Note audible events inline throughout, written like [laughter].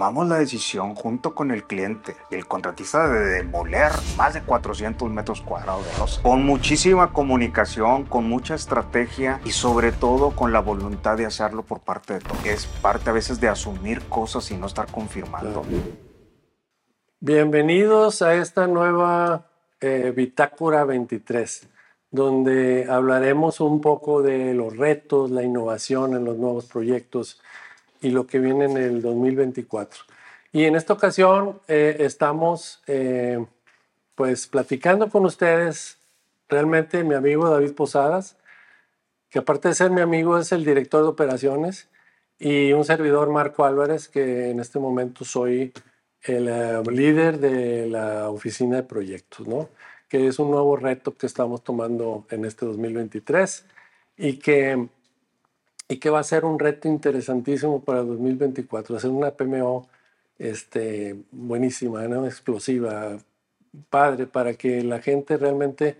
tomamos la decisión junto con el cliente y el contratista de demoler más de 400 metros cuadrados de losa, con muchísima comunicación, con mucha estrategia y sobre todo con la voluntad de hacerlo por parte de todos. Es parte a veces de asumir cosas y no estar confirmando. Bienvenidos a esta nueva eh, Bitácora 23, donde hablaremos un poco de los retos, la innovación en los nuevos proyectos y lo que viene en el 2024. Y en esta ocasión eh, estamos eh, pues platicando con ustedes, realmente mi amigo David Posadas, que aparte de ser mi amigo es el director de operaciones, y un servidor Marco Álvarez, que en este momento soy el eh, líder de la oficina de proyectos, ¿no? que es un nuevo reto que estamos tomando en este 2023 y que y que va a ser un reto interesantísimo para el 2024, hacer una PMO este, buenísima, ¿no? explosiva, padre, para que la gente realmente,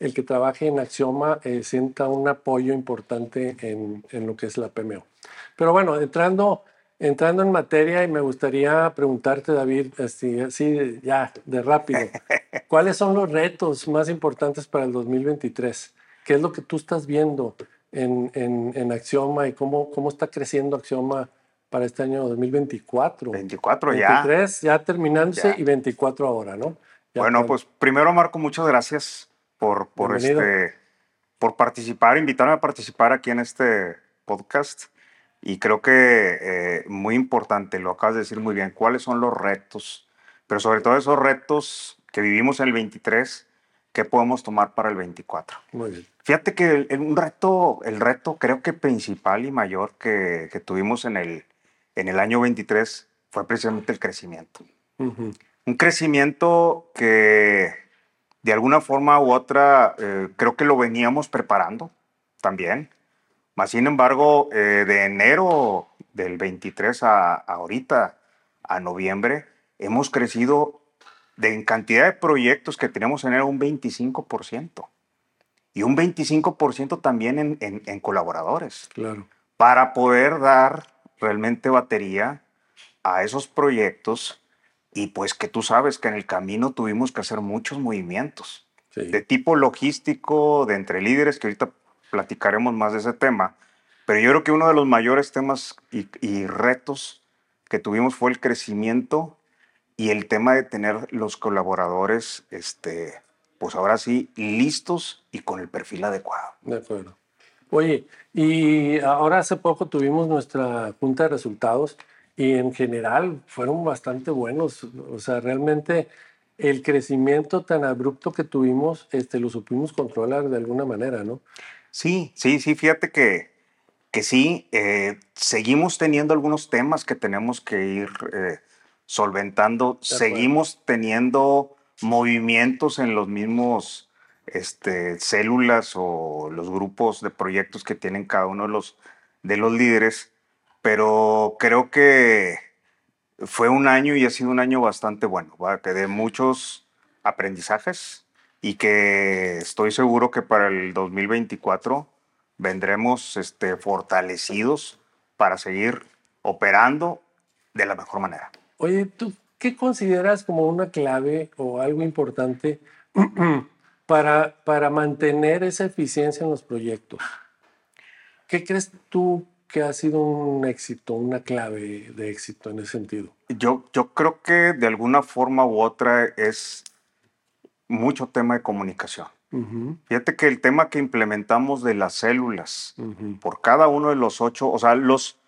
el que trabaje en Axioma, eh, sienta un apoyo importante en, en, lo que es la PMO. Pero bueno, entrando, entrando en materia, y me gustaría preguntarte, David, así, así ya, de rápido, [laughs] ¿cuáles son los retos más importantes para el 2023? ¿Qué es lo que tú estás viendo? En, en, en, Axioma y cómo, cómo está creciendo Axioma para este año 2024. 24 23, ya. ya terminándose y 24 ahora, ¿no? Ya bueno, pues primero Marco, muchas gracias por, por, este, por participar, invitarme a participar aquí en este podcast. Y creo que eh, muy importante, lo acabas de decir muy bien, cuáles son los retos, pero sobre todo esos retos que vivimos en el 23 ¿qué podemos tomar para el 24? Muy bien. Fíjate que el, un reto, el reto creo que principal y mayor que, que, tuvimos en el, en el año 23 fue precisamente el crecimiento. Un crecimiento que de alguna forma u otra eh, creo que lo veníamos preparando también. Más sin embargo, eh, de enero del 23 a, a ahorita, a noviembre, hemos crecido de en cantidad de proyectos que tenemos en él un 25%. Y un 25% también en, en, colaboradores. Claro. Para poder dar realmente batería a esos proyectos y pues que tú sabes que en el camino tuvimos que hacer muchos movimientos de tipo logístico, de entre líderes, que ahorita platicaremos más de ese tema. Pero yo creo que uno de los mayores temas y, y retos que tuvimos fue el crecimiento y el tema de tener los colaboradores, este, pues ahora sí, listos y con el perfil adecuado. De acuerdo. Oye, y ahora hace poco tuvimos nuestra junta de resultados y en general fueron bastante buenos. O sea, realmente el crecimiento tan abrupto que tuvimos, este, lo supimos controlar de alguna manera, ¿no? Sí, sí, sí, fíjate que, que sí, eh, seguimos teniendo algunos temas que tenemos que ir eh, solventando. Seguimos teniendo movimientos en los mismos este, células o los grupos de proyectos que tienen cada uno de los, de los líderes, pero creo que fue un año y ha sido un año bastante bueno, que de muchos aprendizajes y que estoy seguro que para el 2024 vendremos este, fortalecidos para seguir operando de la mejor manera. Oye, ¿tú qué consideras como una clave o algo importante [clears throat] para, para mantener esa eficiencia en los proyectos? ¿Qué crees tú que ha sido un éxito, una clave de éxito en ese sentido? Yo, yo creo que de alguna forma u otra es mucho tema de comunicación. Fíjate que el tema que implementamos de las células, por cada uno de los ocho, o sea, los,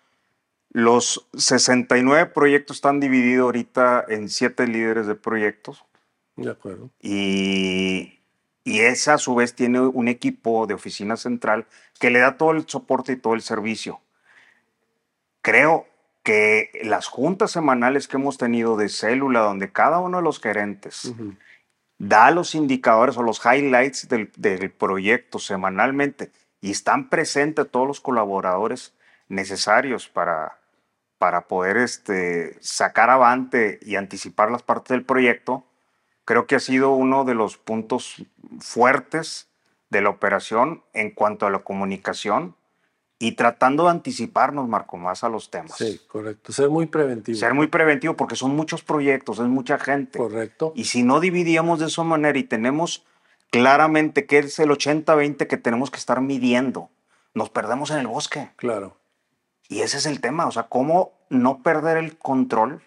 los 69 proyectos están divididos ahorita en siete líderes de proyectos. De acuerdo. Y, y esa a su vez tiene un equipo de oficina central que le da todo el soporte y todo el servicio. Creo que las juntas semanales que hemos tenido de célula, donde cada uno de los gerentes da los indicadores o los highlights del, del proyecto semanalmente y están presentes todos los colaboradores necesarios para, para poder este, sacar avante y anticipar las partes del proyecto, creo que ha sido uno de los puntos fuertes de la operación en cuanto a la comunicación y tratando de anticiparnos, Marco, más a los temas. Sí, correcto. Ser muy preventivo. Ser muy preventivo porque son muchos proyectos, es mucha gente. Correcto. Y si no dividíamos de esa manera y tenemos claramente que es el 80-20 que tenemos que estar midiendo, nos perdemos en el bosque. Claro. Y ese es el tema, o sea, cómo no perder el control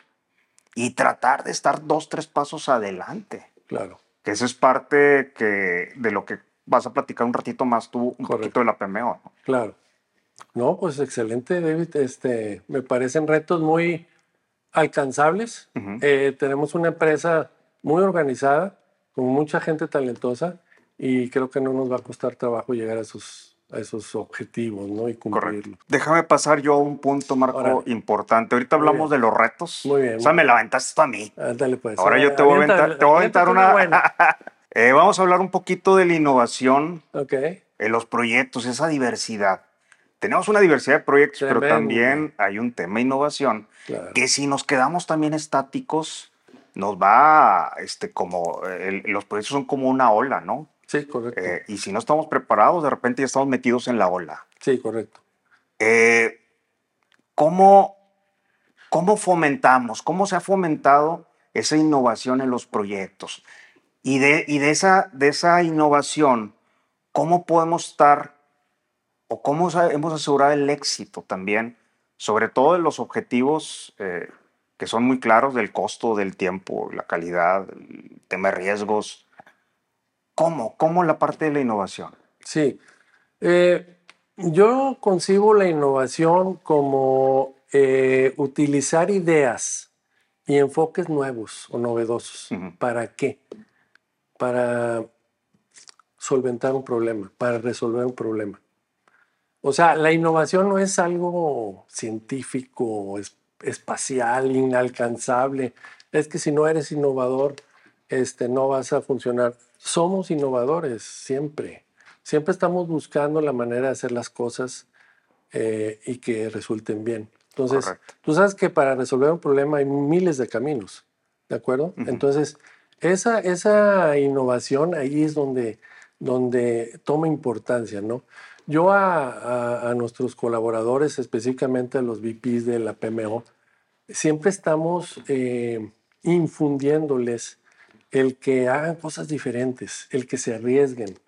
y tratar de estar dos, tres pasos adelante. Claro. Que eso es parte que, de lo que vas a platicar un ratito más tú, un poquito de la PMO. ¿no? Claro. No, pues excelente, David. Este, me parecen retos muy alcanzables. Eh, tenemos una empresa muy organizada, con mucha gente talentosa, y creo que no nos va a costar trabajo llegar a esos a esos objetivos, ¿no? Y cumplirlos. Déjame pasar yo a un punto, Marco, importante. Ahorita hablamos de los retos. Muy bien. O sea, me la aventaste a mí. Ándale, pues. Ahora yo te voy a aventar, te voy a aventar una... [laughs] eh, vamos a hablar un poquito de la innovación Ok. en los proyectos, esa diversidad. Tenemos una diversidad de proyectos, pero Tremendo. también hay un tema de innovación Claro. que si nos quedamos también estáticos, nos va, este, como, el- los proyectos son como una ola, ¿no? Sí, correcto. Eh, y si no estamos preparados, de repente ya estamos metidos en la ola. sí, correcto. Eh, ¿cómo, ¿Cómo fomentamos? ¿Cómo se ha fomentado esa innovación en los proyectos? Y de, y de, esa, de esa innovación, ¿cómo podemos estar o cómo hemos asegurado el éxito también, sobre todo en los objetivos eh, que son muy claros del costo, del tiempo, la calidad, el tema de riesgos? ¿Cómo? ¿Cómo la parte de la innovación? Sí. Eh, yo concibo la innovación como eh, utilizar ideas y enfoques nuevos o novedosos. ¿Para qué? Para solventar un problema, para resolver un problema. O sea, la innovación no es algo científico, es- espacial, inalcanzable. Es que si no eres innovador, este, no vas a funcionar. Somos innovadores siempre. Siempre estamos buscando la manera de hacer las cosas eh, y que resulten bien. Entonces, Correcto. tú sabes que para resolver un problema hay miles de caminos, ¿de acuerdo? Entonces, esa, esa innovación ahí es donde, donde toma importancia, ¿no? Yo a, a- a nuestros colaboradores, específicamente a los VPs de la PMO, siempre estamos eh, infundiéndoles el que hagan cosas diferentes, el que se arriesguen,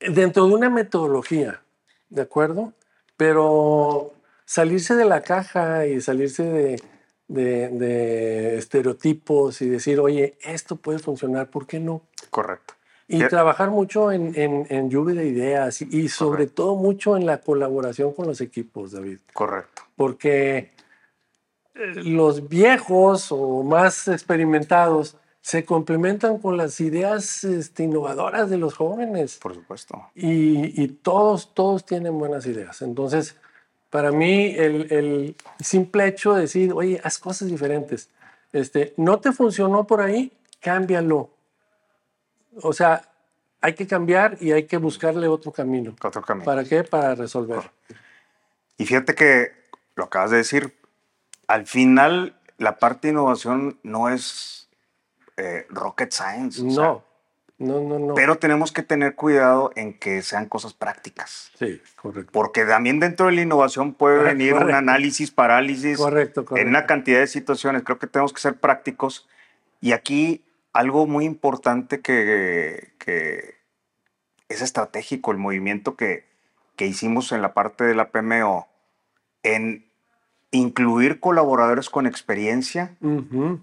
dentro de una metodología, ¿de acuerdo? Pero salirse de la caja y salirse de, de- de estereotipos y decir, oye, esto puede funcionar, ¿por qué no? Correcto. Y Ya- trabajar mucho en, en, en lluvia de ideas y, y sobre Correcto. todo mucho en la colaboración con los equipos, David. Correcto. Porque eh, los viejos o más experimentados se complementan con las ideas este, innovadoras de los jóvenes Por supuesto. y, y todos, todos tienen buenas ideas. Entonces, para mí, el, el simple hecho de decir, oye, haz cosas diferentes. Este, no te funcionó por ahí, cámbialo. O sea, hay que cambiar y hay que buscarle otro camino. Otro camino. ¿Para qué? Para resolver. Y fíjate que lo acabas de decir, al final la parte de innovación no es eh, rocket science. sea, No, no, no, no. pero tenemos que tener cuidado en que sean cosas prácticas. sí, correcto. Porque también dentro de la innovación puede Correcto, [laughs] venir un análisis, parálisis, Correcto, correcto. en una cantidad de situaciones. Creo que tenemos que ser prácticos. Y aquí algo muy importante que, que es estratégico, el movimiento que, que hicimos en la parte de la PMO, en incluir colaboradores con experiencia,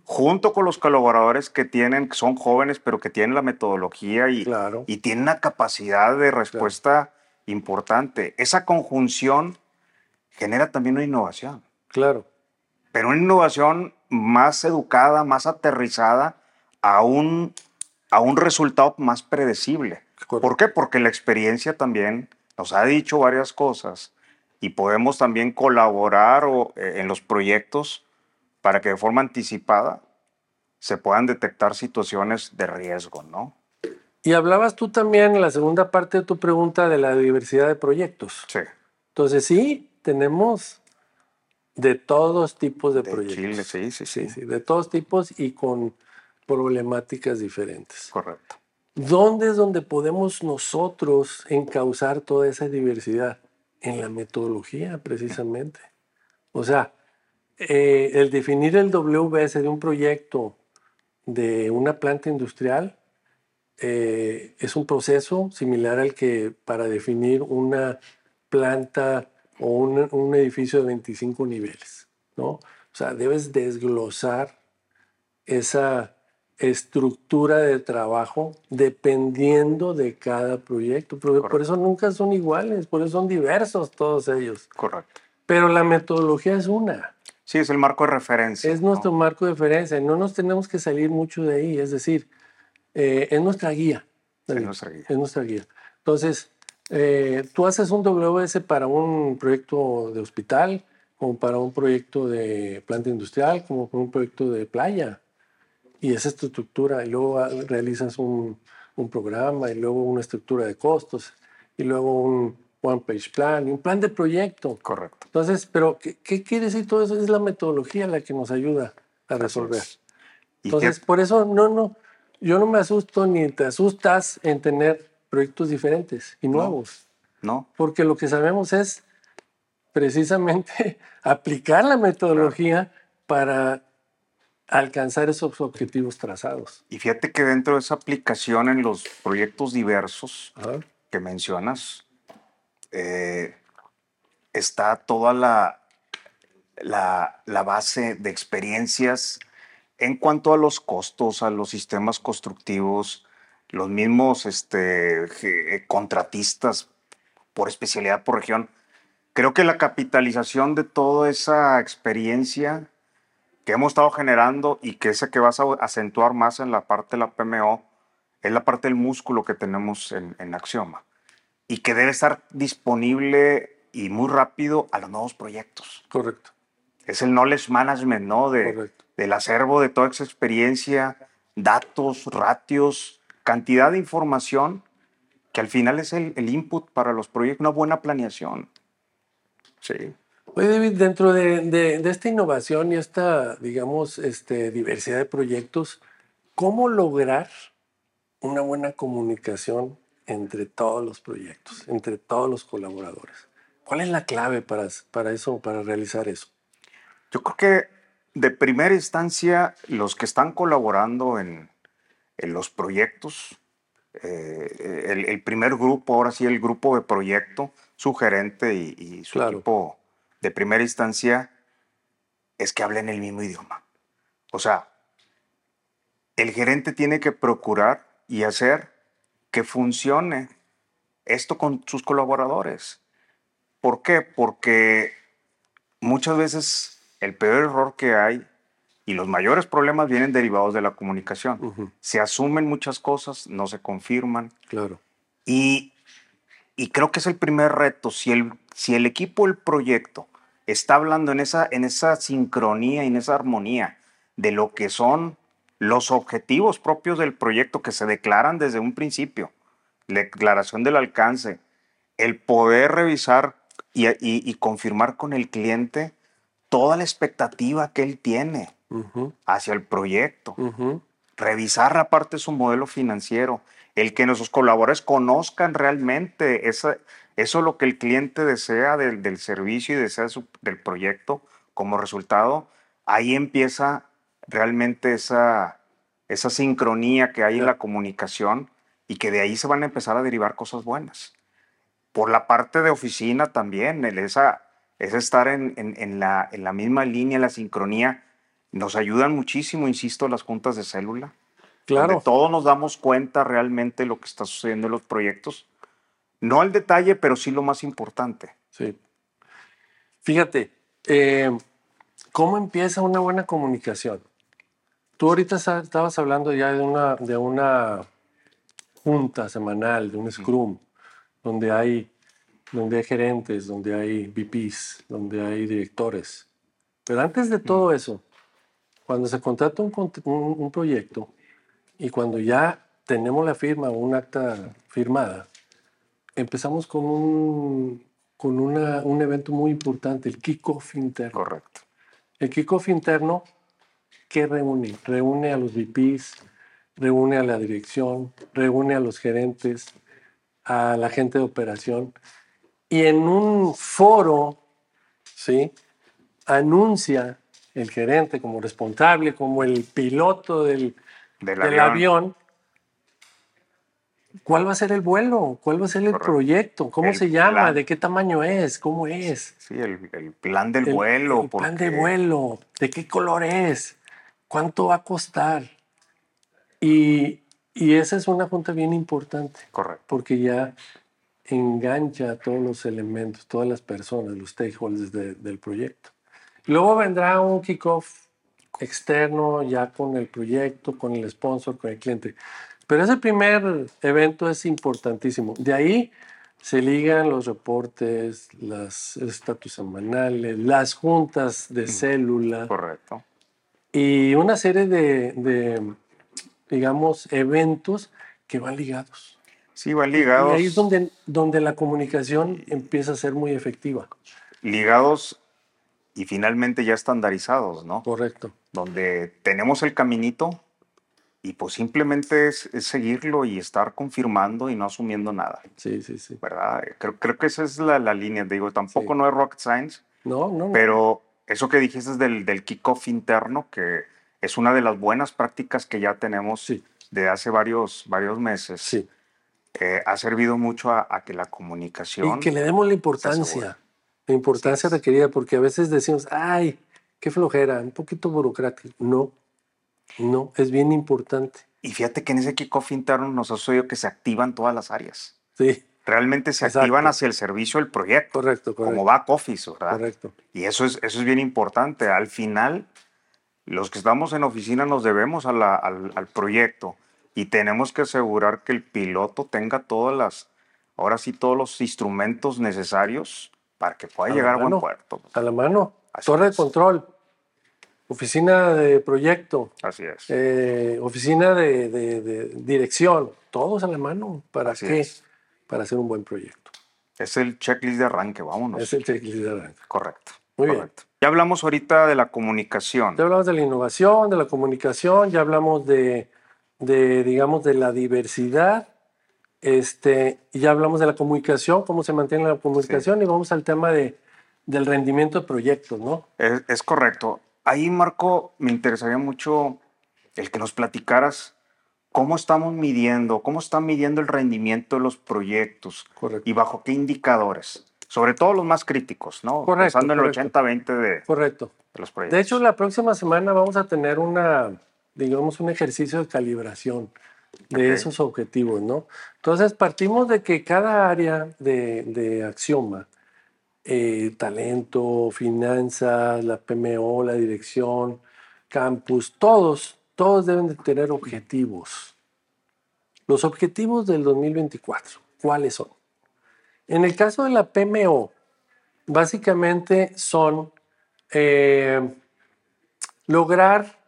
junto con los colaboradores que tienen, que son jóvenes, pero que tienen la metodología y, Claro. y tienen una capacidad de respuesta importante. Esa conjunción genera también una innovación, Claro. pero una innovación más educada, más aterrizada a un, a un resultado más predecible. Correcto. ¿Por qué? Porque la experiencia también nos ha dicho varias cosas y podemos también colaborar o, eh, en los proyectos para que de forma anticipada se puedan detectar situaciones de riesgo, ¿no? Y hablabas tú también en la segunda parte de tu pregunta de la diversidad de proyectos. Sí, Entonces sí, tenemos de todos tipos de, de proyectos. Chile, sí, sí, sí, Sí, sí, de todos tipos y con problemáticas diferentes. correcto. ¿Dónde es donde podemos nosotros encauzar toda esa diversidad? En la metodología, precisamente. O sea, eh, el definir el WBS de un proyecto de una planta industrial eh, es un proceso similar al que para definir una planta o un, un, edificio de 25 niveles, ¿no? O sea, debes desglosar esa estructura de trabajo dependiendo de cada proyecto. por eso nunca son iguales, por eso son diversos todos ellos. Correcto. Pero la metodología es una. Sí, es el marco de referencia. Es nuestro marco de referencia. No nos tenemos que salir mucho de ahí. Es decir, eh, es nuestra guía. Es nuestra guía. Es nuestra guía. Entonces, eh, tú haces un WS para un proyecto de hospital, como para un proyecto de planta industrial, como para un proyecto de playa y esa estructura, y luego realizas un, un, programa, y luego una estructura de costos, y luego un one page plan, y un plan de proyecto. Correcto. Entonces, pero ¿qué, qué quiere decir todo eso? Es la metodología la que nos ayuda a resolver. Entonces, por eso no, no, yo no me asusto ni te asustas en tener proyectos diferentes y nuevos. No. Porque lo que sabemos es precisamente [laughs] aplicar la metodología para alcanzar esos objetivos trazados. Y fíjate que dentro de esa aplicación en los proyectos diversos que mencionas, eh, está toda la, la, la, base de experiencias en cuanto a los costos, a los sistemas constructivos, los mismos este, contratistas por especialidad, por región. Creo que la capitalización de toda esa experiencia que hemos estado generando y que ese que vas a acentuar más en la parte de la PMO es la parte del músculo que tenemos en, en Axioma y que debe estar disponible y muy rápido a los nuevos proyectos. Correcto. Es el knowledge management, ¿no? De, del acervo de toda esa experiencia, datos, ratios, cantidad de información que al final es el, el input para los proyectos, una buena planeación. Sí. Oye, David, dentro de, de, esta innovación y esta, digamos, este, diversidad de proyectos, ¿cómo lograr una buena comunicación entre todos los proyectos, entre todos los colaboradores? ¿Cuál es la clave para, para eso, para realizar eso? Yo creo que de primera instancia, los que están colaborando en, en los proyectos, eh, el, el, primer grupo, ahora sí el grupo de proyecto, su gerente y, y su equipo de primera instancia es que hablen el mismo idioma. O sea, el gerente tiene que procurar y hacer que funcione esto con sus colaboradores. ¿Por qué? Porque muchas veces el peor error que hay y los mayores problemas vienen derivados de la comunicación. Se asumen muchas cosas, no se confirman. Claro. Y, y creo que es el primer reto. Si el, si el equipo, el proyecto, está hablando en esa, en esa sincronía y en esa armonía de lo que son los objetivos propios del proyecto que se declaran desde un principio, la declaración del alcance, el poder revisar y, confirmar con el cliente toda la expectativa que él tiene hacia el proyecto, revisar aparte su modelo financiero, el que nuestros colaboradores conozcan realmente esa, eso es lo que el cliente desea del, servicio y desea del proyecto como resultado. Ahí empieza realmente esa, esa sincronía que hay en la comunicación y que de ahí se van a empezar a derivar cosas buenas. Por la parte de oficina también, esa, es estar en, en, la, en la misma línea, en la sincronía, nos ayudan muchísimo, insisto, las juntas de célula. Claro. todos nos damos cuenta realmente lo que está sucediendo en los proyectos no al detalle, pero sí lo más importante. Sí. Fíjate, eh, ¿cómo empieza una buena comunicación? Tú ahorita estabas hablando ya de una, de una junta semanal, de un scrum, donde hay, donde hay gerentes, donde hay VPs, donde hay directores. Pero antes de todo eso, cuando se contrata un, un, un proyecto y cuando ya tenemos la firma o un acta firmada, empezamos con un, con una, un evento muy importante, el kickoff interno. Correcto. El kickoff interno, ¿qué reúne? Reúne a los VPs, reúne a la dirección, reúne a los gerentes, a la gente de operación y en un foro, ¿sí? Anuncia el gerente como responsable, como el piloto del, Del del avión. avión. ¿Cuál va a ser el vuelo? ¿Cuál va a ser el Correcto. proyecto? ¿Cómo El se llama? plan. ¿De qué tamaño es? ¿Cómo es? Sí, el, el plan del El- vuelo. El plan de vuelo. ¿De qué color es? ¿Cuánto va a costar? Y, y esa es una junta bien importante Correcto. porque ya engancha a todos los elementos, todas las personas, los stakeholders de- del proyecto. Luego vendrá un kickoff externo ya con el proyecto, con el sponsor, con el cliente. Pero ese primer evento es importantísimo. De ahí se ligan los reportes, los estatus semanales, las juntas de célula Correcto. y una serie de, de, digamos, eventos que van ligados. Sí, van ligados. Y ahí es donde, donde la comunicación empieza a ser muy efectiva. ligados y finalmente ya estandarizados, ¿no? Correcto. Donde tenemos el caminito y pues simplemente es, es seguirlo y estar confirmando y no asumiendo nada, Sí, sí, sí. ¿verdad? Creo, creo que esa es la, la línea, digo, tampoco Sí. no es rocket science, No, no, pero eso que dijiste del, del kickoff interno, que es una de las buenas prácticas que ya tenemos Sí. de hace varios, varios meses, Sí. eh, ha servido mucho a, a que la comunicación... Y que le demos la importancia. La importancia requerida, porque a veces decimos, ay, qué flojera, un poquito burocrático. No, no, es bien importante. Y fíjate que en ese kickoff interno nos ha sucedido que se activan todas las áreas. Sí, Realmente se Exacto. activan hacia el servicio del proyecto, correcto, correcto. como back office, ¿verdad? Correcto. Y eso es, eso es bien importante. Al final, los que estamos en oficina nos debemos a la- al, al proyecto y tenemos que asegurar que el piloto tenga todas las, ahora sí, todos los instrumentos necesarios para que pueda A llegar a buen puerto. A la mano, Así torre de control, oficina de proyecto, Así es. eh, oficina de, de- de dirección, todos a la mano. ¿Para Así qué? es. Para hacer un buen proyecto. Es el checklist de arranque, vámonos. Es el checklist de arranque. Correcto. Muy bien. correcto. Ya hablamos ahorita de la comunicación. Ya hablamos de la innovación, de la comunicación, ya hablamos de, de, digamos, de la diversidad, este, ya hablamos de la comunicación, cómo se mantiene la comunicación, y vamos al tema de, del rendimiento de proyectos, ¿no? Es, es correcto. Ahí, Marco, me interesaría mucho el que nos platicaras cómo estamos midiendo, cómo está midiendo el rendimiento de los proyectos Correcto. y bajo qué indicadores. Sobre todo los más críticos, ¿no? Correcto, Pensando en el correcto. 80-20 de, Correcto. de los proyectos. De hecho, la próxima semana vamos a tener una, digamos, un ejercicio de calibración de esos objetivos, ¿no? Entonces, partimos de que cada área de, de Axioma, eh, talento, finanzas, la PMO, la dirección, campus, todos, todos deben de tener objetivos. Los objetivos del 2024, ¿cuáles son? En el caso de la PMO, básicamente son eh, lograr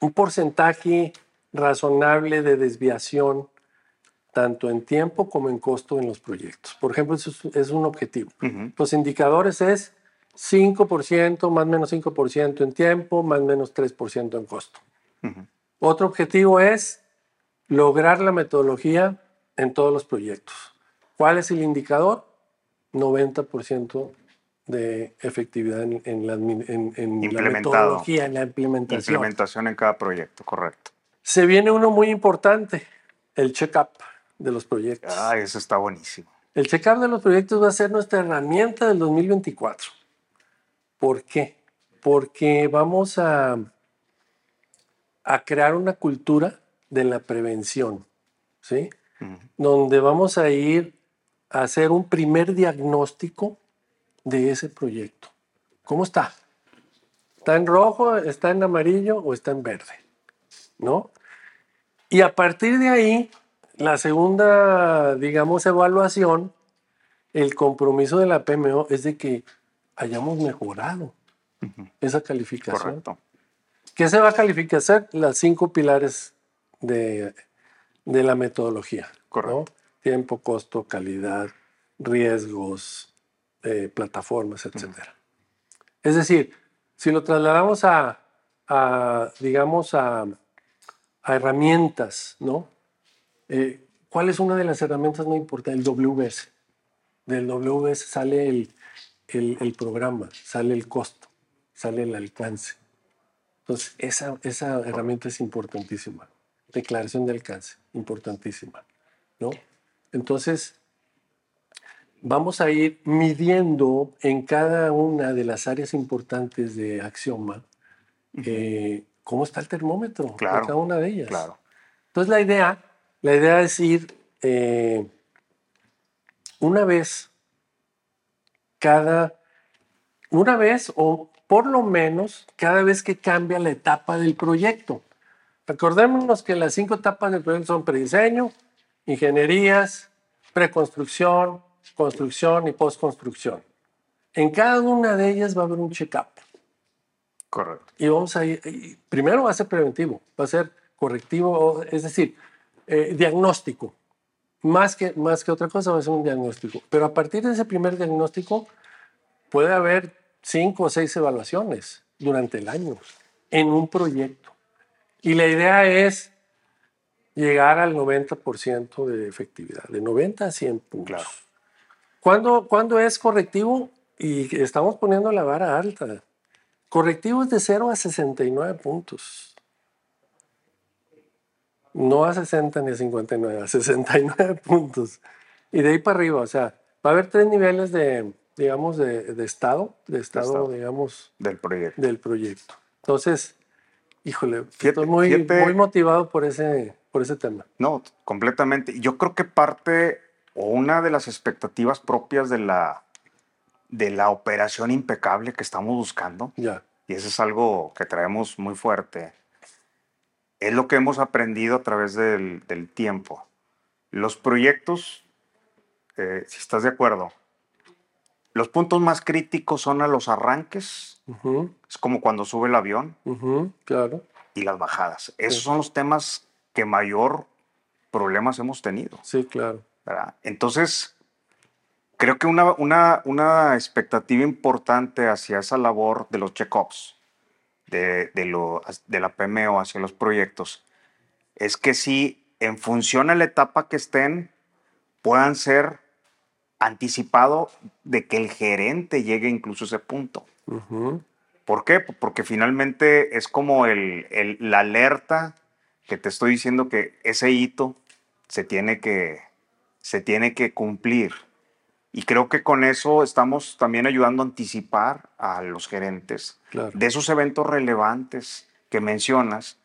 un porcentaje razonable de desviación tanto en tiempo como en costo en los proyectos. Por ejemplo, eso es, un objetivo. Ujú, Los indicadores es 5%, más o menos 5% en tiempo, más o menos 3% en costo. ujú. Otro objetivo es lograr la metodología en todos los proyectos. ¿Cuál es el indicador? 90% de efectividad en, en la, en- en la metodología, en la implementación. Implementación en cada proyecto, correcto. Se viene uno muy importante, el check-up de los proyectos. Ah, eso está buenísimo. El check-up de los proyectos va a ser nuestra herramienta del 2024. ¿Por qué? Porque vamos a, a crear una cultura de la prevención, ¿sí? Donde vamos a ir a hacer un primer diagnóstico de ese proyecto. ¿Cómo está? ¿Está en rojo, está en amarillo o está en verde? ¿No? Y a partir de ahí, la segunda, digamos, evaluación, el compromiso de la PMO es de que hayamos mejorado esa calificación. Correcto. ¿Qué se va a calificar? Las cinco pilares de, de la metodología. ¿no? Correcto. Tiempo, costo, calidad, riesgos, eh, plataformas, etc. Es decir, si lo trasladamos a, a, digamos, a, a herramientas, ¿no? Eh, ¿Cuál es una de las herramientas muy importantes? El WS. Del WS sale el, el, el programa, sale el costo, sale el alcance. Entonces, esa, esa herramienta es importantísima. Declaración de alcance, importantísima. ¿no? Entonces, vamos a ir midiendo en cada una de las áreas importantes de Axioma eh, cómo está el termómetro Claro, cada una de ellas. Claro. Entonces la idea, la idea es ir eh, una vez cada, una vez o por lo menos cada vez que cambia la etapa del proyecto. Recordémonos que las cinco etapas del proyecto son prediseño, ingenierías, preconstrucción, construcción y postconstrucción. En cada una de ellas va a haber un check-up. Correcto. Y vamos a ir, y primero va a ser preventivo, va a ser correctivo, es decir, eh, diagnóstico. Más que, más que otra cosa va a ser un diagnóstico. Pero a partir de ese primer diagnóstico puede haber cinco o seis evaluaciones durante el año en un proyecto. Y la idea es llegar al 90% de efectividad, de 90 a 100 puntos. Claro. ¿Cuándo, cuándo es correctivo? Y estamos poniendo la vara alta. Correctivo es de 0 a 69 puntos. No a 60 ni a 59, a 69 [laughs] puntos. Y de ahí para arriba, o sea, va a haber tres niveles de, digamos, de, de estado, de estado, estado. digamos, Del proyecto. del proyecto. Entonces, híjole, estoy muy, muy motivado por ese, por ese tema. No, completamente. Yo creo que parte o una de las expectativas propias de la, de la operación impecable que estamos buscando, Ya, y eso es algo que traemos muy fuerte, es lo que hemos aprendido a través del, del tiempo. Los proyectos, eh, si estás de acuerdo, los puntos más críticos son a los arranques, es como cuando sube el avión, claro, y las bajadas. Esos Sí. son los temas que mayor problemas hemos tenido. sí, claro. ¿verdad? Entonces, creo que una, una, una expectativa importante hacia esa labor de los check-ups, de, de, lo, de la PMO hacia los proyectos, es que si en función a la etapa que estén, puedan ser anticipado de que el gerente llegue incluso a ese punto. Ujú, ¿Por qué? Porque finalmente es como el, el- la alerta que te estoy diciendo que ese hito se tiene que, se tiene que cumplir. Y creo que con eso estamos también ayudando a anticipar a los gerentes claro. de esos eventos relevantes que mencionas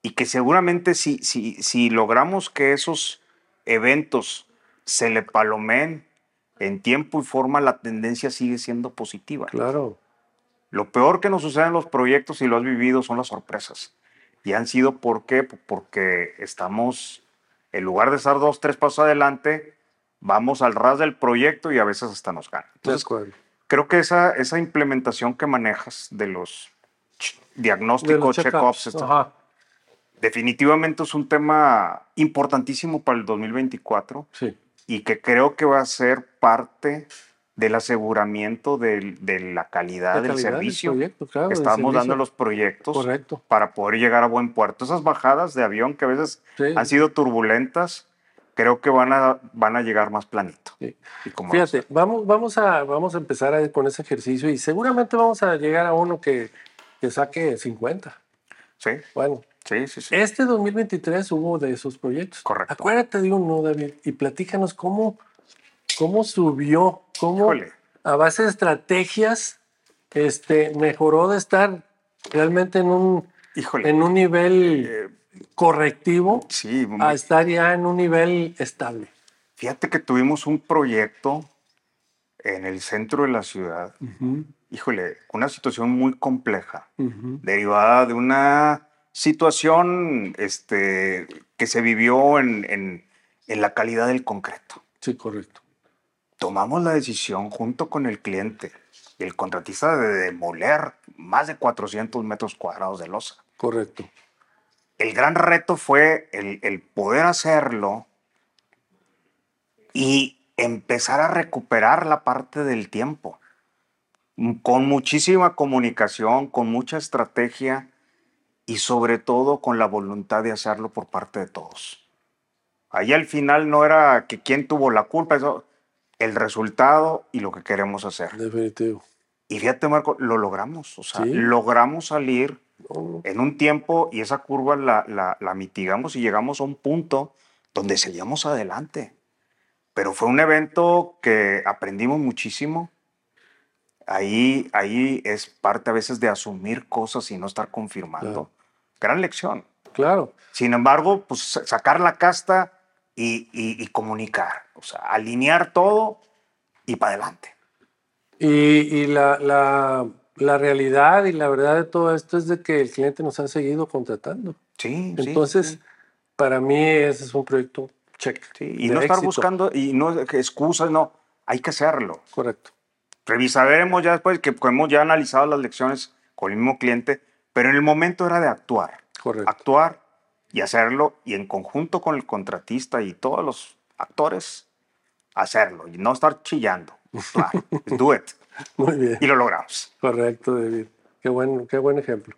y que seguramente si, si, si logramos que esos eventos se le palomeen en tiempo y forma, la tendencia sigue siendo positiva. Claro, Lo peor que nos sucede en los proyectos, y lo has vivido, son las sorpresas. Y han sido, ¿por qué? Porque estamos, en lugar de estar dos, tres pasos adelante, vamos al ras del proyecto y a veces hasta nos gana. de Entonces, creo que esa, esa implementación que manejas de los diagnósticos, check-ups, definitivamente es un tema importantísimo para el 2024 sí, y que creo que va a ser parte del aseguramiento del- de la calidad La del calidad del servicio proyecto, claro, que del estamos dando los proyectos correcto. para poder llegar a buen puerto. Esas bajadas de avión que a veces Sí. han sido turbulentas, creo que van a, van a llegar más planito. Sí. Y como Fíjate, vamos, vamos, a, vamos a empezar a- con ese ejercicio y seguramente vamos a llegar a uno que, que saque 50. Sí, Bueno, sí, sí. sí. este 2023 hubo de esos proyectos. Correcto. Acuérdate de uno, David, y platícanos cómo, cómo subió, cómo Híjole. a base de estrategias este, mejoró de estar realmente en un, Híjole. en un nivel eh, correctivo sí, a estar ya en un nivel estable. fíjate que tuvimos un proyecto en el centro de la ciudad. Híjole, una situación muy compleja. Derivada de una situación este, que se vivió en, en- en la calidad del concreto. Sí, correcto. Tomamos la decisión junto con el cliente y el contratista de demoler más de 400 metros cuadrados de losa. Correcto. El gran reto fue el, el poder hacerlo y empezar a recuperar la parte del tiempo. Con muchísima comunicación, con mucha estrategia y sobre todo con la voluntad de hacerlo por parte de todos. Ahí al final no era que quién tuvo la culpa, eso, el resultado y lo que queremos hacer. Definitivo. Y fíjate, Marco, lo logramos. O sea, Sí. logramos salir No, en un tiempo y esa curva la, la- la mitigamos y llegamos a un punto donde seguíamos adelante. Pero fue un evento que aprendimos muchísimo. Ahí, ahí es parte a veces de asumir cosas y no estar confirmando. Claro. Gran lección. Claro. Sin embargo, pues sa- sacar la casta y, y- y comunicar. O sea, alinear todo y para adelante. Y, y la, la, la realidad y la verdad de todo esto es de que el cliente nos ha seguido contratando. Sí, sí, Entonces, sí. para mí ese es un proyecto check. Sí, y no estar éxito. buscando, y no excusas, no, hay que hacerlo. Correcto. Revisaremos ya después que hemos ya analizado las lecciones con el mismo cliente, pero en el momento era de actuar. Correcto. Actuar y hacerlo, y en conjunto con el contratista y todos los actores, hacerlo y no estar chillando. [laughs] Actuar. Do it. [laughs] Muy bien. Y lo logramos. Correcto, David. Qué buen, qué buen ejemplo.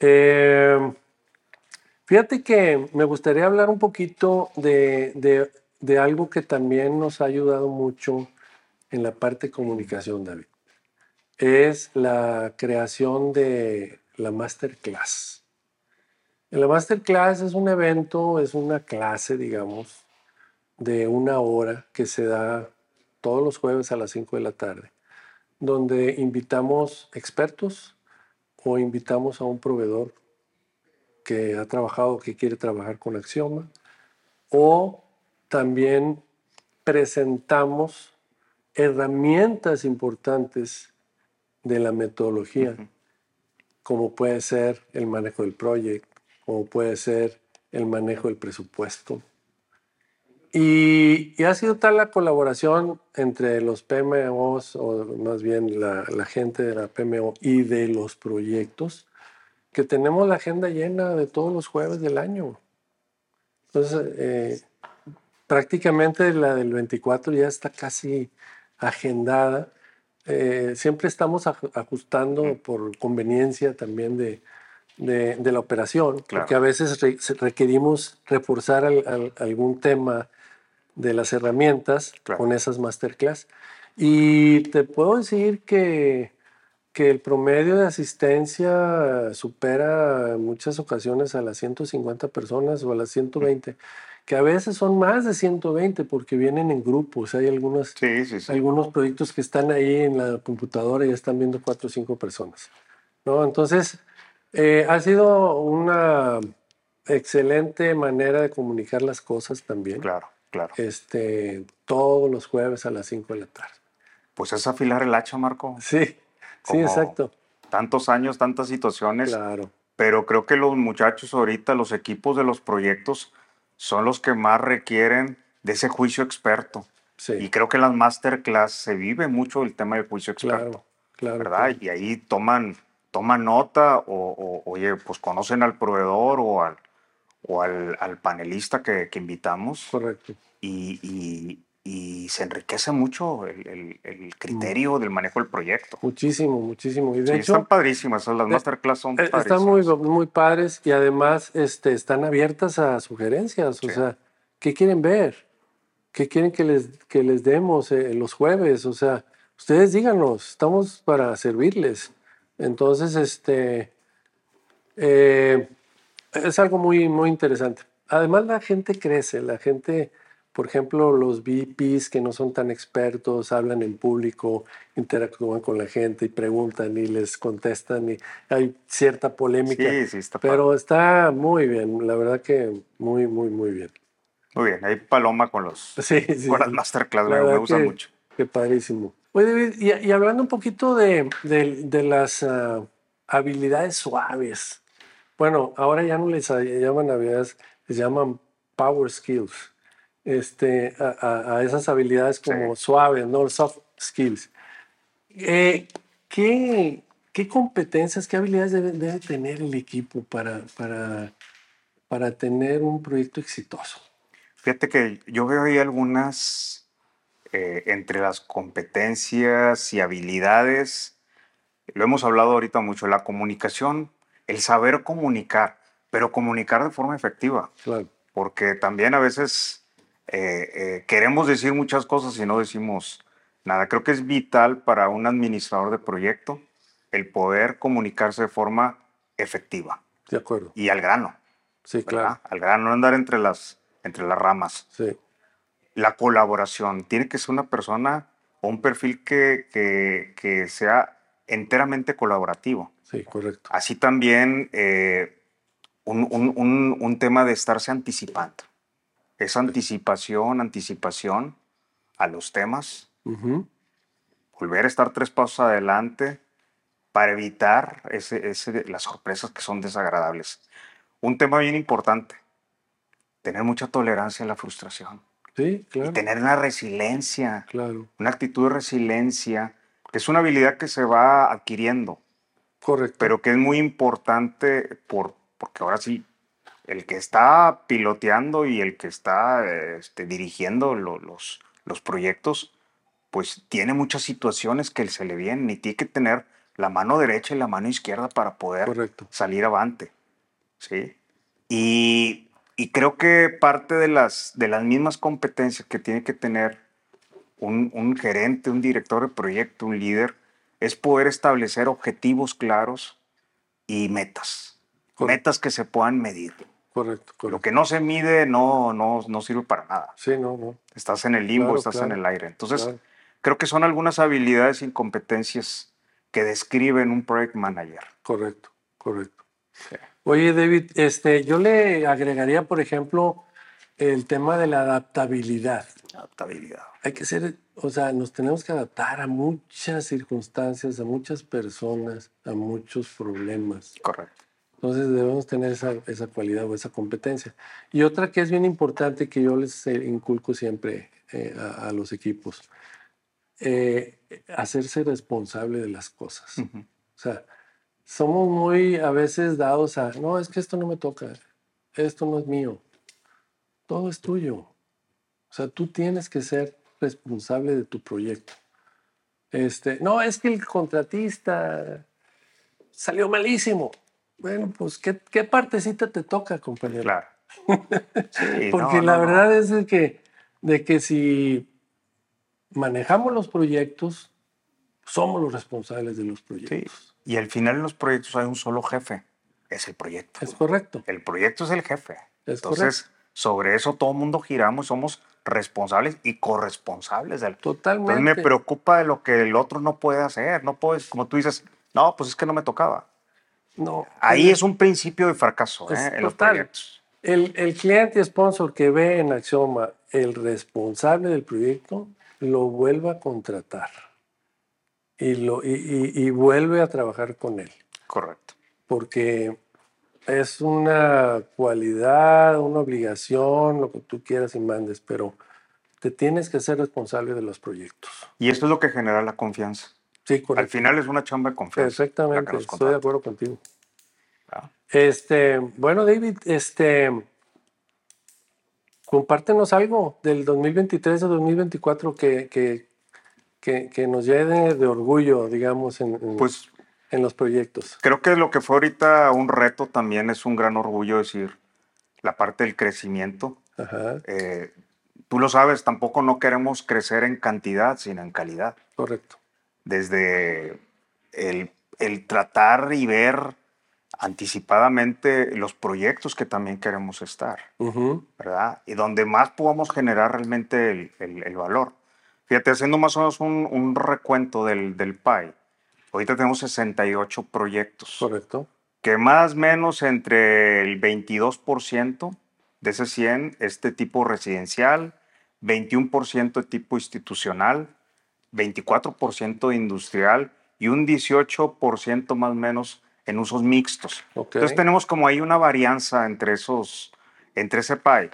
Eh, fíjate que me gustaría hablar un poquito de, de- de algo que también nos ha ayudado mucho en la parte de comunicación, David. Es la creación de la masterclass. La masterclass es un evento, es una clase, digamos, de una hora que se da todos los jueves a las 5 de la tarde, donde invitamos expertos o invitamos a un proveedor que ha trabajado, que quiere trabajar con Axioma, o también presentamos herramientas importantes de la metodología, como puede ser el manejo del proyecto, como puede ser el manejo del presupuesto, y, y ha sido tal la colaboración entre los PMOs, o más bien la, la gente de la PMO y de los proyectos, que tenemos la agenda llena de todos los jueves del año. Entonces, eh, prácticamente la del 24 ya está casi agendada. Eh, siempre estamos aj- ajustando por conveniencia también de, de- de la operación, Claro. porque a veces requerimos reforzar al- al- algún tema de las herramientas Claro. con esas masterclass. Y te puedo decir que, que el promedio de asistencia supera en muchas ocasiones a las 150 personas o a las 120, que a veces son más de 120 porque vienen en grupos. Hay algunas, Sí, sí, sí. algunos proyectos que están ahí en la computadora y ya están viendo cuatro o cinco personas. ¿no? Entonces, eh, ha sido una excelente manera de comunicar las cosas también. Claro, claro. Este, todos los jueves a las 5 de la tarde. Pues es afilar el hacha, Marco. Sí, sí, Como exacto. Tantos años, tantas situaciones. Claro. pero creo que los muchachos ahorita, los equipos de los proyectos, son los que más requieren de ese juicio experto. Sí, Y creo que en las masterclass se vive mucho el tema del juicio experto, claro, claro. ¿verdad? claro. Y ahí toman, toman nota o, o, oye, pues conocen al proveedor o al, o al, al panelista que, que invitamos Correcto. y, y- y se enriquece mucho el, el- el criterio del manejo del proyecto. Muchísimo, muchísimo. Y de Sí, hecho, están padrísimas, las de- masterclass son Eh, padrísimas. Están muy, muy padres y además este, están abiertas a sugerencias. O Sí. sea, ¿qué quieren ver? ¿Qué quieren que les, que les demos eh, los jueves? O sea, ustedes díganos, estamos para servirles. Entonces, este, eh, es algo muy, muy interesante. Además, la gente crece, la gente, por ejemplo, los VPs que no son tan expertos, hablan en público, interactúan con la gente y preguntan y les contestan y hay cierta polémica. Sí, sí, está padre. Pero está muy bien, la verdad que muy, muy, muy bien. Muy bien, hay paloma con los [laughs] Sí, sí. con las masterclass, La me, gusta que- mucho. Qué padrísimo. Oye, David, y, y hablando un poquito de, de- de las ah, habilidades suaves. Bueno, ahora ya no les llaman habilidades, les llaman power skills. Este, a, a- esas habilidades como suaves, ¿no? Soft skills. Eh, ¿qué, qué competencias, qué habilidades debe, debe tener el equipo para, para, para tener un proyecto exitoso? Fíjate que yo veo ahí algunas eh, entre las competencias y habilidades. Lo hemos hablado ahorita mucho, la comunicación, el saber comunicar, pero comunicar de forma efectiva, Claro. porque también a veces eh, eh, queremos decir muchas cosas y no decimos nada. Creo que es vital para un administrador de proyecto el poder comunicarse de forma efectiva. De acuerdo. Y al grano. Sí, claro. Al grano, no andar entre las, entre las ramas. Sí. La colaboración. Tiene que ser una persona o un perfil que, que, que sea enteramente colaborativo. Sí, correcto. Así también eh, un, un, un, un, tema de estarse anticipando. Esa anticipación, anticipación a los temas. Volver a estar tres pasos adelante para evitar ese, ese, las sorpresas que son desagradables. Un tema bien importante, tener mucha tolerancia a la frustración. Sí, claro. Y tener una resiliencia, claro. una actitud de resiliencia, que es una habilidad que se va adquiriendo. Correcto. Pero que es muy importante por, porque ahora sí, el que está piloteando y el que está este, dirigiendo lo, los, los proyectos, pues tiene muchas situaciones que se le vienen y tiene que tener la mano derecha y la mano izquierda para poder Correcto. salir avante. ¿sí? Y, y, creo que parte de las, de las mismas competencias que tiene que tener un, un gerente, un director de proyecto, un líder, es poder establecer objetivos claros y metas. Correcto. Metas que se puedan medir. Correcto, correcto, Lo que no se mide no, no, no sirve para nada. Sí, no, no. Estás en el limbo, Claro, estás claro, en el aire. Entonces, claro. creo que son algunas habilidades y competencias que describen un project manager. Correcto, correcto. Sí. Oye, David, este, yo le agregaría, por ejemplo, el tema de la adaptabilidad. Adaptabilidad. Hay que ser, o sea, nos tenemos que adaptar a muchas circunstancias, a muchas personas, a muchos problemas. Correcto. Entonces debemos tener esa, esa cualidad o esa competencia. Y otra que es bien importante que yo les eh, inculco siempre eh, a, a, los equipos, eh, hacerse responsable de las cosas. Uh -huh. O sea, somos muy a veces dados a, no, es que esto no me toca, esto no es mío, todo es tuyo. O sea, tú tienes que ser responsable de tu proyecto. Este, no, es que el contratista salió malísimo. Bueno, pues, ¿qué, qué partecita te toca, compañero? Claro. Sí, [laughs] Porque no, la no, verdad no. es de que, de que si manejamos los proyectos, somos los responsables de los proyectos. Sí. Y al final en los proyectos hay un solo jefe, es el proyecto. Es correcto. El proyecto es el jefe. Es Entonces, correcto. Sobre eso todo el mundo giramos, somos responsables y corresponsables del Totalmente. Entonces me preocupa de lo que el otro no puede hacer. No puedes, como tú dices, no, pues es que no me tocaba. No. Ahí es un principio de fracaso ¿eh? en los proyectos. El, el cliente y sponsor que ve en Axioma el responsable del proyecto lo vuelve a contratar y, lo, y, y, y vuelve a trabajar con él. Correcto. Porque es una cualidad, una obligación, lo que tú quieras y mandes, pero te tienes que ser responsable de los proyectos. Y esto es lo que genera la confianza. Sí, correcto. Al final es una chamba de confianza. Perfectamente, estoy de acuerdo contigo. Ah. Este, bueno, David, este, compártenos algo del 2023 a 2024 que, que, que, que nos llene de orgullo, digamos, en, en, Pues en los proyectos. creo que lo que fue ahorita un reto también es un gran orgullo decir la parte del crecimiento. Ajá, Eh, tú lo sabes, tampoco no queremos crecer en cantidad, sino en calidad. correcto. Desde el, el tratar y ver anticipadamente los proyectos que también queremos estar, Ujú, ¿verdad? Y donde más podamos generar realmente el, el- el valor. Fíjate, haciendo más o menos un, un recuento del, del PAI, ahorita tenemos 68 proyectos, Correcto. que más o menos entre el 22% de ese 100 es de tipo residencial, 21% de tipo institucional, 24% industrial y un 18% más o menos en usos mixtos. Ok. Entonces tenemos como ahí una varianza entre esos, entre ese pie.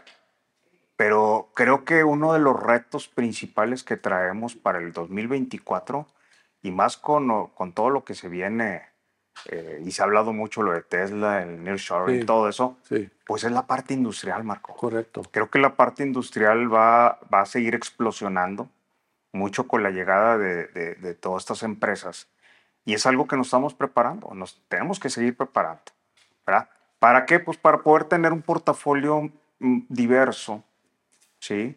Pero creo que uno de los retos principales que traemos para el 2024 y más con, con todo lo que se viene, eh, y se ha hablado mucho lo de Tesla, el nearshoring y Sí. todo eso, Sí, pues es la parte industrial, Marco. correcto. Creo que la parte industrial va, va a seguir explosionando mucho con la llegada de, de- de todas estas empresas. Y es algo que nos estamos preparando, nos tenemos que seguir preparando. ¿verdad? ¿Para qué? Pues para poder tener un portafolio mm, diverso ¿sí?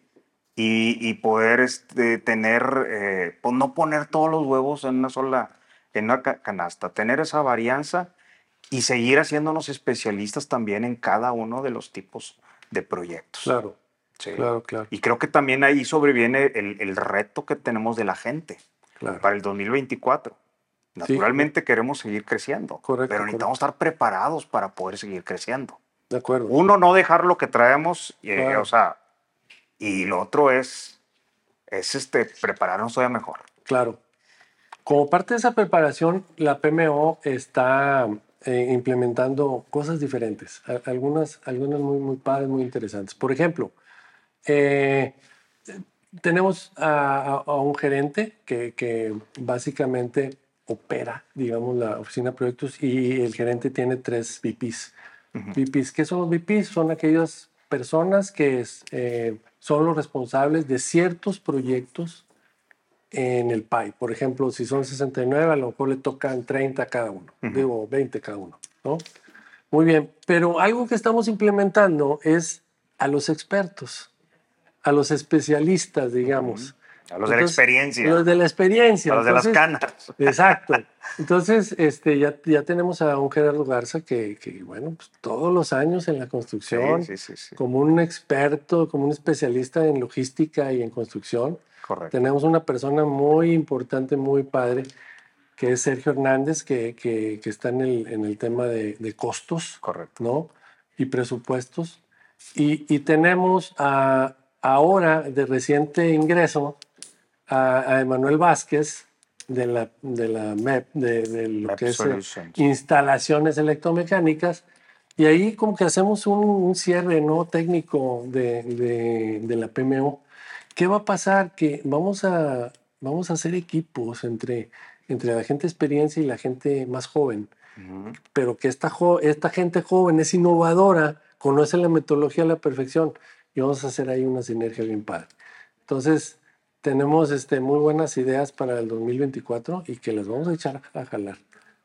Y, poder este, tener, eh, pues no poner todos los huevos en una sola, en una canasta, tener esa varianza y seguir haciéndonos especialistas también en cada uno de los tipos de proyectos. Claro. Sí. Claro, claro. Y creo que también ahí sobreviene el, el reto que tenemos de la gente claro. para el 2024. Naturalmente queremos seguir creciendo, correcto, pero necesitamos estar preparados para poder seguir creciendo. De acuerdo. Uno, no dejar lo que traemos, y, eh, o sea, y lo otro es, es este, prepararnos todavía mejor. Claro. Como parte de esa preparación, la PMO está eh, implementando cosas diferentes, algunas, algunas muy, muy padres, muy interesantes. Por ejemplo, eh, tenemos a, un gerente que, que básicamente opera, digamos, la oficina de proyectos y el gerente tiene tres VPs. VPs, ¿qué son los VPs? Son aquellas personas que eh, son los responsables de ciertos proyectos en el PAI. Por ejemplo, si son 69, a lo mejor le tocan 30 cada uno, digo 20 cada uno, ¿no? Muy bien, pero algo que estamos implementando es a los expertos, a los especialistas, digamos. A los de la experiencia. Los de la experiencia. A los de las canas. [laughs] Exacto. Entonces, este, ya, ya tenemos a un Gerardo Garza que, que bueno, pues, todos los años en la construcción, como un experto, como un especialista en logística y en construcción. Correcto. Tenemos una persona muy importante, muy padre, que es Sergio Hernández, que, que, que está en el, en el tema de, de, costos. Correcto. ¿no? Y presupuestos. Y, y tenemos a, ahora, de reciente ingreso, a, Emanuel Vázquez de la, de la MEP, de, lo que es eh, instalaciones electromecánicas, y ahí como que hacemos un, cierre ¿no? técnico de, de, la PMO. ¿Qué va a pasar? Que vamos a, vamos a hacer equipos entre, entre la gente de experiencia y la gente más joven, pero que esta, esta gente joven es innovadora, conoce la metodología a la perfección, y vamos a hacer ahí una sinergia bien padre. Entonces, tenemos este, muy buenas ideas para el 2024 y que les vamos a echar a jalar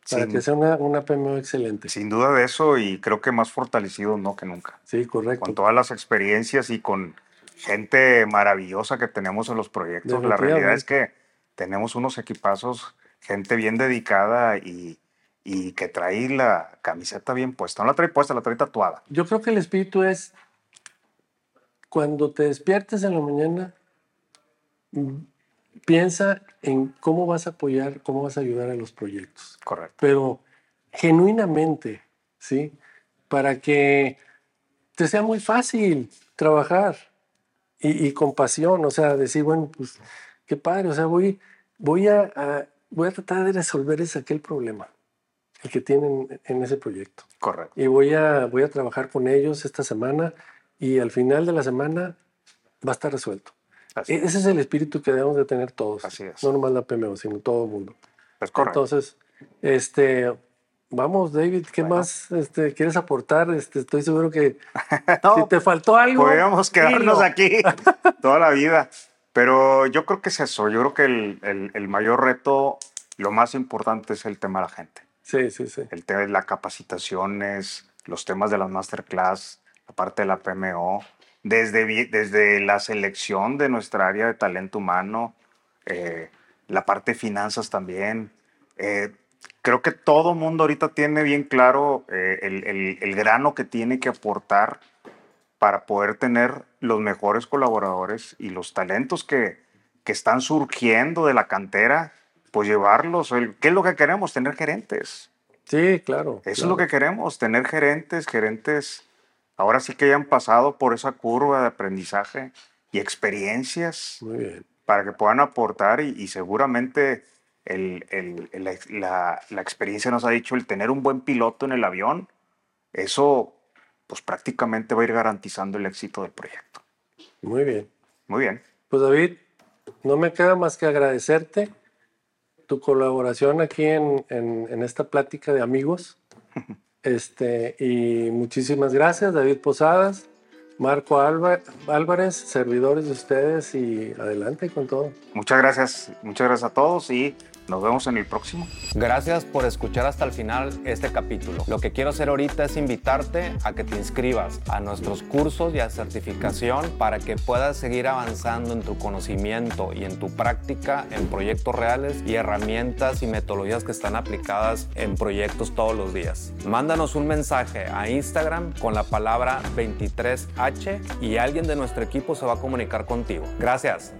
para que sea una, una, PMO excelente. Sin duda de eso y creo que más fortalecido no que nunca. Sí, correcto. Con todas las experiencias y con gente maravillosa que tenemos en los proyectos. La realidad es que tenemos unos equipazos, gente bien dedicada y, y que trae la camiseta bien puesta. No la trae puesta, la trae tatuada. Yo creo que el espíritu es cuando te despiertes en la mañana, piensa en cómo vas a apoyar, cómo vas a ayudar a los proyectos. Correcto. Pero genuinamente, ¿sí? Para que te sea muy fácil trabajar y, con pasión, o sea, decir, bueno, pues qué padre, o sea, voy, voy, a, voy a tratar de resolver ese aquel problema, el que tienen en ese proyecto. Correcto. Y voy a, voy a trabajar con ellos esta semana y al final de la semana va a estar resuelto. E-, ese es el espíritu que debemos de tener todos. Así es. No nomás la PMO, sino todo el mundo. Es correcto. Entonces, este, vamos, David, ¿qué más este, quieres aportar? Este, estoy seguro que [laughs] si te faltó algo. Podríamos quedarnos aquí [laughs] toda la vida. Pero yo creo que es eso. Yo creo que el, el, mayor reto, lo más importante es el tema de la gente. Sí, sí, sí. El tema de las capacitaciones, los temas de las masterclass, la parte de la PMO desde, desde la selección de nuestra área de talento humano, eh, la parte de finanzas también. Eh, creo que todo mundo ahorita tiene bien claro eh, el, el, grano que tiene que aportar para poder tener los mejores colaboradores y los talentos que, que están surgiendo de la cantera, pues llevarlos. ¿Qué es lo que queremos? Tener gerentes. Sí, claro. Eso es lo que queremos, tener gerentes, gerentes ahora sí que hayan pasado por esa curva de aprendizaje y experiencias para que puedan aportar y, seguramente el, la, la, experiencia nos ha dicho el tener un buen piloto en el avión, eso pues prácticamente va a ir garantizando el éxito del proyecto. Muy bien. Muy bien. Pues David, no me queda más que agradecerte tu colaboración aquí en, en, en esta plática de amigos. [laughs] Este, y muchísimas gracias, David Posadas, Marco Álvarez, servidores de ustedes y adelante con todo. Muchas gracias, muchas gracias a todos y Nos vemos en el próximo. Gracias por escuchar hasta el final este capítulo. Lo que quiero hacer ahorita es invitarte a que te inscribas a nuestros cursos y a certificación para que puedas seguir avanzando en tu conocimiento y en tu práctica en proyectos reales y herramientas y metodologías que están aplicadas en proyectos todos los días. Mándanos un mensaje a Instagram con la palabra 23H y alguien de nuestro equipo se va a comunicar contigo. Gracias.